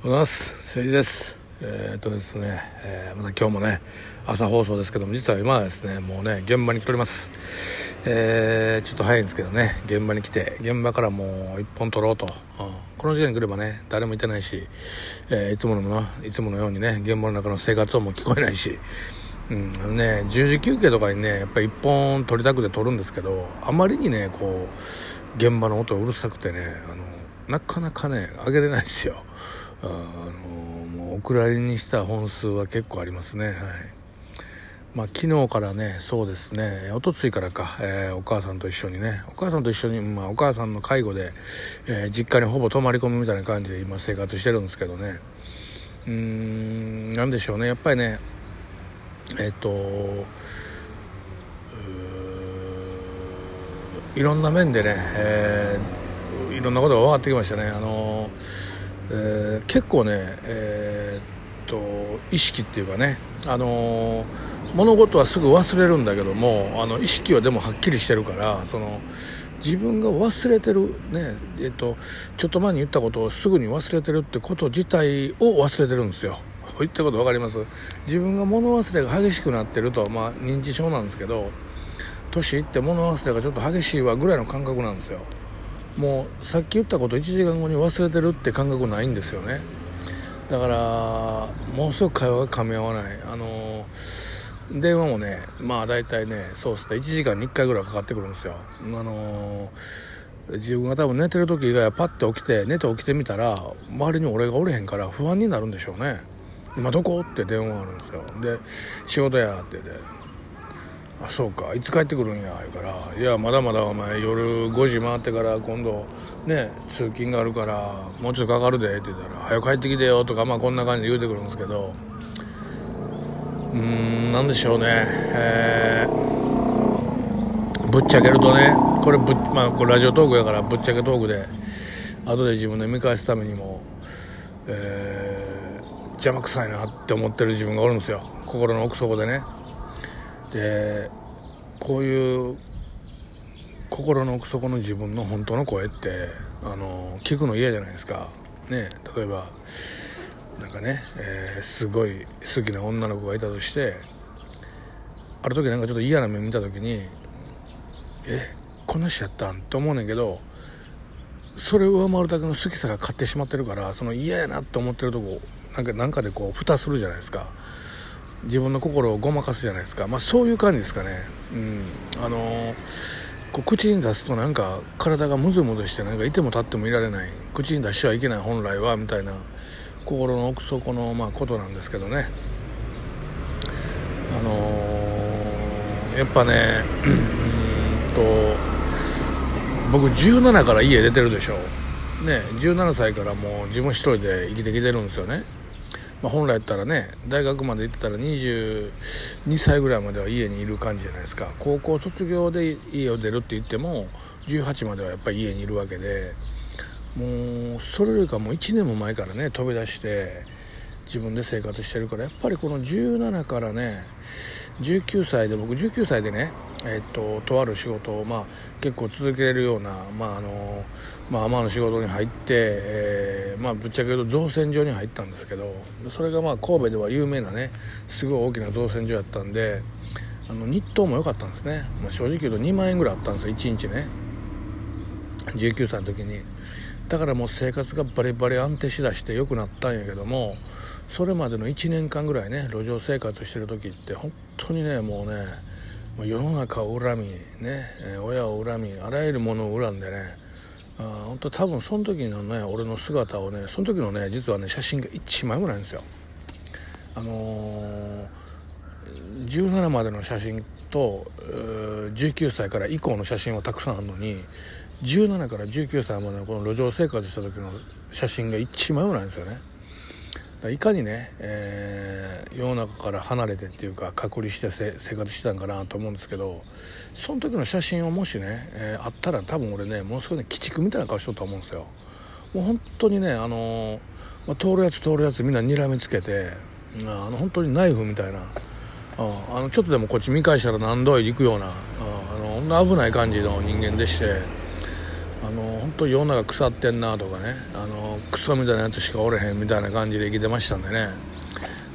おはようございます。誠治です。えー、っとですね、えー、また今日もね朝放送ですけども実は今はですねもうね現場に来ております。えー、ちょっと早いんですけどね現場に来て現場からもう一本取ろうと、うん、この時間に来ればね誰もいてないし、えー、いつものないつものようにね現場の中の生活音も聞こえないしうん、あのね10時休憩とかにねやっぱり1本取りたくて取るんですけどあまりにねこう現場の音うるさくてねあのなかなかね上げれないですよ。あのもうお蔵入りにした本数は結構ありますね。はい。まあ、昨日からねそうですね。おとついからか、えー、お母さんと一緒にね。お母さんと一緒に、まあ、お母さんの介護で、えー、実家にほぼ泊まり込みみたいな感じで今生活してるんですけどね。うーん何でしょうね。やっぱりねえっ、ー、といろんな面でね、えー、いろんなことが分かってきましたね。あのーえー、結構ね、えー、っと意識っていうかね、あのー、物事はすぐ忘れるんだけどもあの意識はでもはっきりしてるからその自分が忘れてる、ねえー、っと、ちょっと前に言ったことをすぐに忘れてるってこと自体を忘れてるんですよ。言ったこと分かります？自分が物忘れが激しくなってると、まあ、認知症なんですけど年いって物忘れがちょっと激しいわぐらいの感覚なんですよもうさっき言ったこと1時間後に忘れてるって感覚ないんですよね。だからものすごく会話が噛み合わない。あの電話もねまあ大体ねそうですね。1時間に1回ぐらいかかってくるんですよ。あの自分が多分寝てる時以外はパッて起きて寝て起きてみたら周りに俺がおれへんから不安になるんでしょうね。今どこ？って電話があるんですよ。で仕事やってであそうか。いつ帰ってくるんや？言うから「いやまだまだお前夜5時回ってから今度ね通勤があるからもうちょっとかかるで」って言ったら「早く帰ってきてよ」とかまあこんな感じで言うてくるんですけど。うーんなんでしょうね。えー、ぶっちゃけるとねこれぶ、まあ、これラジオトークやからぶっちゃけトークで後で自分で見返すためにもえー、邪魔くさいなって思ってる自分がおるんですよ。心の奥底でね。でこういう心の奥底の自分の本当の声ってあの聞くの嫌じゃないですか。ね例えばなんかね、えー、すごい好きな女の子がいたとしてある時なんかちょっと嫌な目見た時にえこんな人やったん？って思うねんけどそれを上回るだけの好きさが勝ってしまってるからその嫌やなって思ってるとこなんかなんかでこう蓋するじゃないですか。自分の心をごまかすじゃないですか、まあ、そういう感じですかね、うん、あのー、こう口に出すとなんか体がムズムズしてなんかいても立ってもいられない。口に出してはいけない本来はみたいな心の奥底のまあことなんですけどね。あのー、やっぱねうんと僕17から家出てるでしょ。ね17歳からもう自分一人で生きてきてるんですよね。まあ、本来やったらね大学まで行ってたら22歳ぐらいまでは家にいる感じじゃないですか。高校卒業で家を出るって言っても18まではやっぱり家にいるわけでもうそれよりかもう1年も前からね飛び出して自分で生活してるからやっぱりこの17からね19歳で僕19歳でねえっと、とある仕事を、まあ、結構続けるような、まああのまあ、天の仕事に入って、えーまあ、ぶっちゃけ言うと造船所に入ったんですけどそれがまあ神戸では有名なねすごい大きな造船所やったんであの日当も良かったんですね、まあ、正直言うと2万円ぐらいあったんですよ1日ね。19歳の時に。だからもう生活がバリバリ安定しだして良くなったんやけどもそれまでの1年間ぐらいね路上生活してる時って本当にねもうね世の中を恨みね親を恨みあらゆるものを恨んでねあ本当多分その時のね俺の姿をねその時のね実はね写真が1枚もないんですよ。あのー、17までの写真と19歳から以降の写真はたくさんあるのに17から19歳までのこの路上生活した時の写真が1枚もないんですよね。いかにね、えー、世の中から離れてっていうか隔離して生活してたんかなと思うんですけどその時の写真をもしね、えー、あったら多分俺ねものすごいね鬼畜みたいな顔しとったと思うんですよ。もう本当にねあのー、まあ、通るやつ通るやつみんな睨みつけてあの本当にナイフみたいな。ああのちょっとでもこっち見返したら何度い行くようなああの危ない感じの人間でして。あの本当世の中腐ってんなとかねあのクソみたいなやつしかおれへんみたいな感じで生きてましたんでね。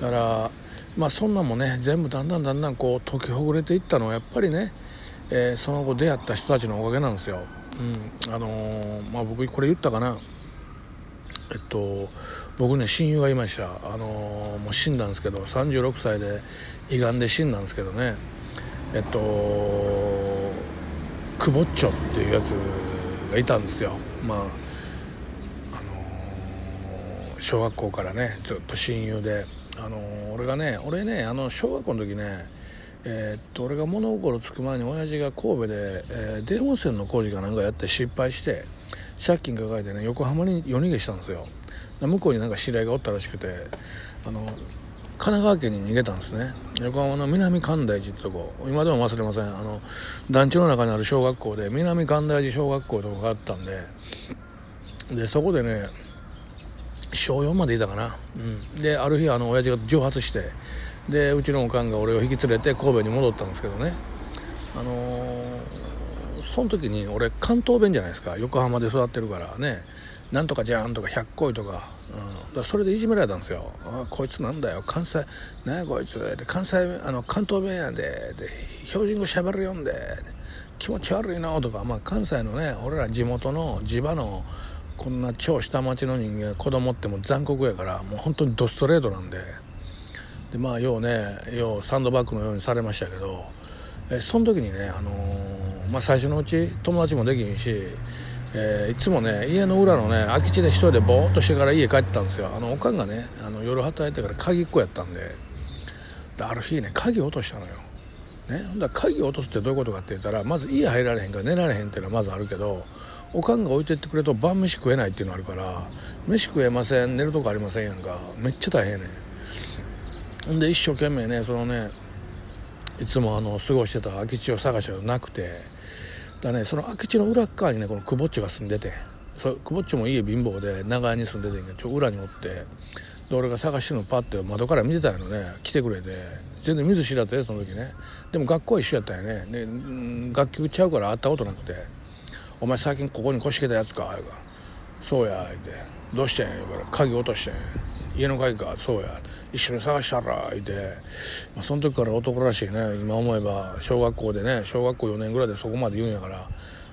だからまあそんなんもね全部だんだんだんだんこう解きほぐれていったのはやっぱりね、えー、その後出会った人たちのおかげなんですよ、うん。あのー、まあ、僕これ言ったかな。えっと僕ね親友がいました。あのー、もう死んだんですけど36歳で胃がんで死んだんですけどね。えっとクボッチョっていうやつがいたんですよ。まああのー、小学校からねずっと親友であのー、俺がね俺ねあの小学校の時ねえー、っと俺が物心つく前に親父が神戸で、えー、電話線の工事かなんかやって失敗して借金抱えてね横浜に夜逃げしたんですよ。向こうになんか知り合いがおったらしくてあの神奈川県に逃げたんですね。横浜の南神田寺ってとこ。今でも忘れません。あの団地の中にある小学校で南神田寺小学校とかがあったんで。でそこでね小4までいたかな、うん、である日あの親父が蒸発してでうちのおかんが俺を引き連れて神戸に戻ったんですけどね。あのー、その時に俺関東弁じゃないですか。横浜で育ってるからね。なんとかじゃんとか100恋とか,、うん、だそれでいじめられたんですよ。あこいつなんだよ。関西何やこいつ。で関西あの関東弁やで。で標準語しゃべるよんで。気持ち悪いなとか、まあ、関西のね俺ら地元の地場のこんな超下町の人間子供っても残酷やからもう本当にドストレートなんで。でまあようねようサンドバッグのようにされましたけど。えその時にね、あのー、まあ、最初のうち友達もできんしえー、いつもね家の裏のね空き地で一人でぼーっとしてから家帰ってたんですよ。あのおかんがねあの夜働いてから鍵っ子やったんでである日ね鍵落としたのよ、ね、ほんだら鍵落とすってどういうことかって言ったらまず家入られへんから寝られへんっていうのはまずあるけどおかんが置いてってくれると晩飯食えないっていうのあるから飯食えません寝るとこありませんやんか。めっちゃ大変ねん。で一生懸命ねそのねいつもあの過ごしてた空き地を探したけどなくてだねその空き地の裏側にねこのくぼっちが住んでてそくぼっちも家貧乏で長屋に住んでてんけどちょ裏におってで俺が探してるのパッて窓から見てたんやのね来てくれて全然見ず知らずでその時ねでも学校は一緒やったんやねで楽器ちゃうから会ったことなくて「お前最近ここに腰けたやつか」そうや」言って「どうしてん?」言うから「鍵落としてん」家の鍵か。そうや。一緒に探したら言って、まあ、その時から男らしいね。今思えば小学校でね小学校4年ぐらいでそこまで言うんやから。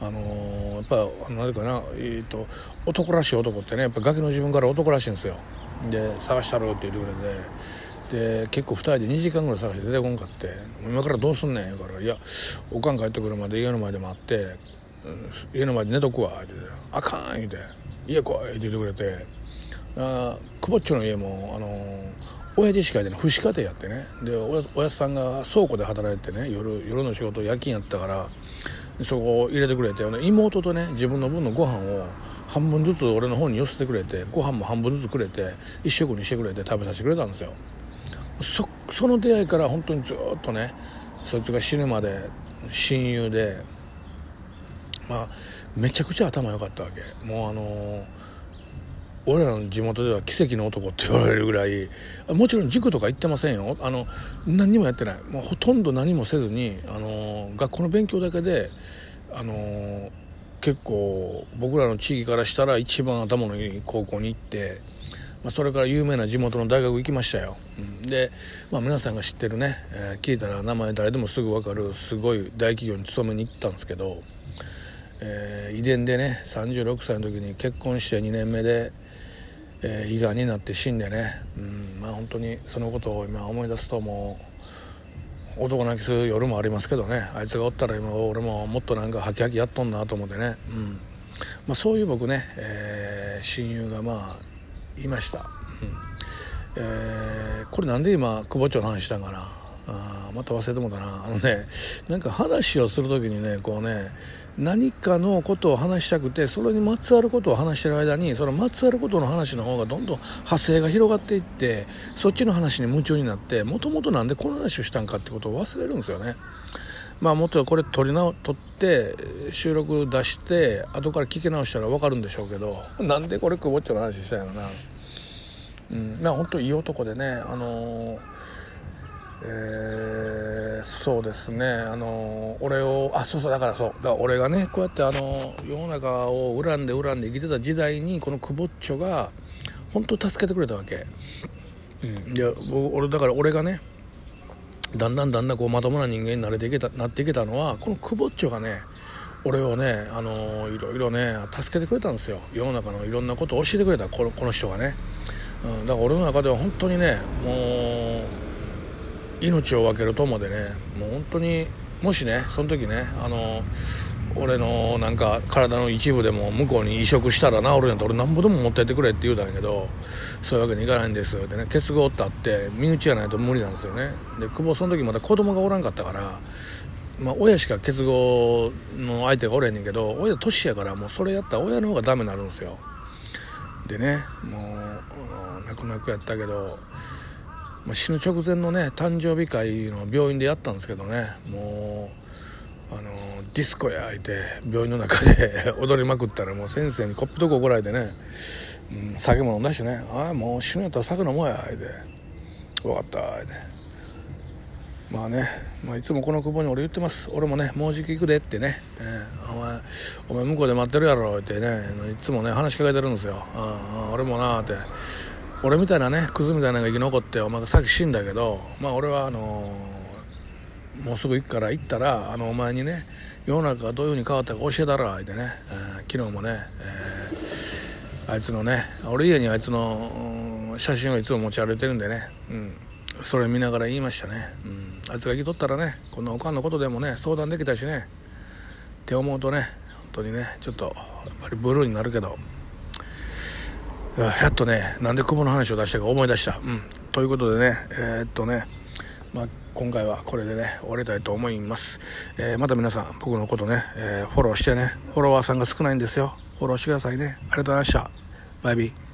あのー、やっぱ何ていうかな、えーと、男らしい男ってねやっぱガキの自分から男らしいんですよ。で探したろって言ってくれて。で結構2人で2時間ぐらい探して出てこんかって「今からどうすんねん」言うから「いやおかん帰ってくるまで家の前で待って、うん、家の前で寝とくわ」って言って「あかん」言うて「家来い」って言ってくれて。あ久保っちょの家もあの親父しかいてない父子家庭やってね。でおやさんが倉庫で働いてね夜夜の仕事夜勤やったからそこを入れてくれて妹とね自分の分のご飯を半分ずつ俺の方に寄せてくれてご飯も半分ずつくれて一食にしてくれて食べさせてくれたんですよ。そその出会いから本当にずっとねそいつが死ぬまで親友でまあめちゃくちゃ頭良かったわけ。もうあのー俺らの地元では奇跡の男って言われるぐらいもちろん塾とか行ってませんよ。あの何にもやってない。もうほとんど何もせずにあの学校の勉強だけであの結構僕らの地域からしたら一番頭のいい高校に行って、まあ、それから有名な地元の大学行きましたよ、うん、で、まあ、皆さんが知ってるね、えー、聞いたら名前誰でもすぐ分かるすごい大企業に勤めに行ったんですけど、えー、遺伝でね36歳の時に結婚して2年目でえー、胃がんになって死んでね、うんまあ、本当にそのことを今思い出すともう男泣きする夜もありますけどね。あいつがおったら今俺ももっとなんかハキハキやっとんなと思ってね、うん。まあ、そういう僕ね、えー、親友がまあいました、うん。えー、これなんで今久保町の話したんかな。また忘れてもたなあのねなんか話をする時にねこうね何かのことを話したくてそれにまつわることを話してる間にそのまつわることの話の方がどんどん派生が広がっていってそっちの話に夢中になってもともと何でこの話をしたんかってことを忘れるんですよね。まあもっとこれ撮り直撮って収録出して後から聞き直したら分かるんでしょうけどなんでこれ久保っちょの話したんやろな。うん、まあ本当いい男でねあのーえー、そうですね。あの俺をあそうそうだからそう。だから俺がねこうやってあの世の中を恨んで恨んで生きてた時代にこのクボッチョが本当助けてくれたわけ、うん、で俺だから俺がねだんだんだんだんこうまともな人間になれていけたなっていけたのはこのクボッチョがね俺をね、あのいろいろね助けてくれたんですよ。世の中のいろんなことを教えてくれたこのこの人がね、うん、だから俺の中では本当にねもう命を分ける友でねもう本当にもしねその時ねあの俺のなんか体の一部でも向こうに移植したら治るんやったら俺なんぼでも持ってってくれって言うたんやけどそういうわけにいかないんですよでね結合ってあって身内じゃないと無理なんですよね。で久保その時また子供がおらんかったからまあ、親しか結合の相手がおれへんねんけど親年やからもうそれやったら親の方がダメになるんですよ。でねもう泣く泣くやったけど、まあ、死ぬ直前のね誕生日会の病院でやったんですけどね。もうあのディスコや相手病院の中で 踊りまくったらもう先生にこっぴどく怒られてね、うん、酒も飲んだしね「ああもう死ぬやったら酒飲もうや」相手「分かった」相手。まあね、まあ、いつもこの久保に俺言ってます。俺もねもうじき行くでってね、えー、お前お前向こうで待ってるやろ。ってねいつもね話しかけてるんですよ、うん、俺もなって。俺みたいなねクズみたいなのが生き残ってお前がさっき死んだけどまあ俺はあのー、もうすぐ行くから行ったらあのお前にね世の中がどういうふうに変わったか教えたらってね、えー、昨日もね、えー、あいつのね俺家にあいつの写真をいつも持ち歩いてるんでねうんそれ見ながら言いましたね、うん、あいつが生きとったらねこんなおかんのことでもね相談できたしねって思うとね本当にねちょっとやっぱりブルーになるけど。やっとねなんで久保の話を出したか思い出した、うん、ということでねえー、っとねまあ今回はこれでね終わりたいと思います、えー、また皆さん僕のことね、えー、フォローしてねフォロワーさんが少ないんですよ。フォローしてくださいね。ありがとうございました。バイビー。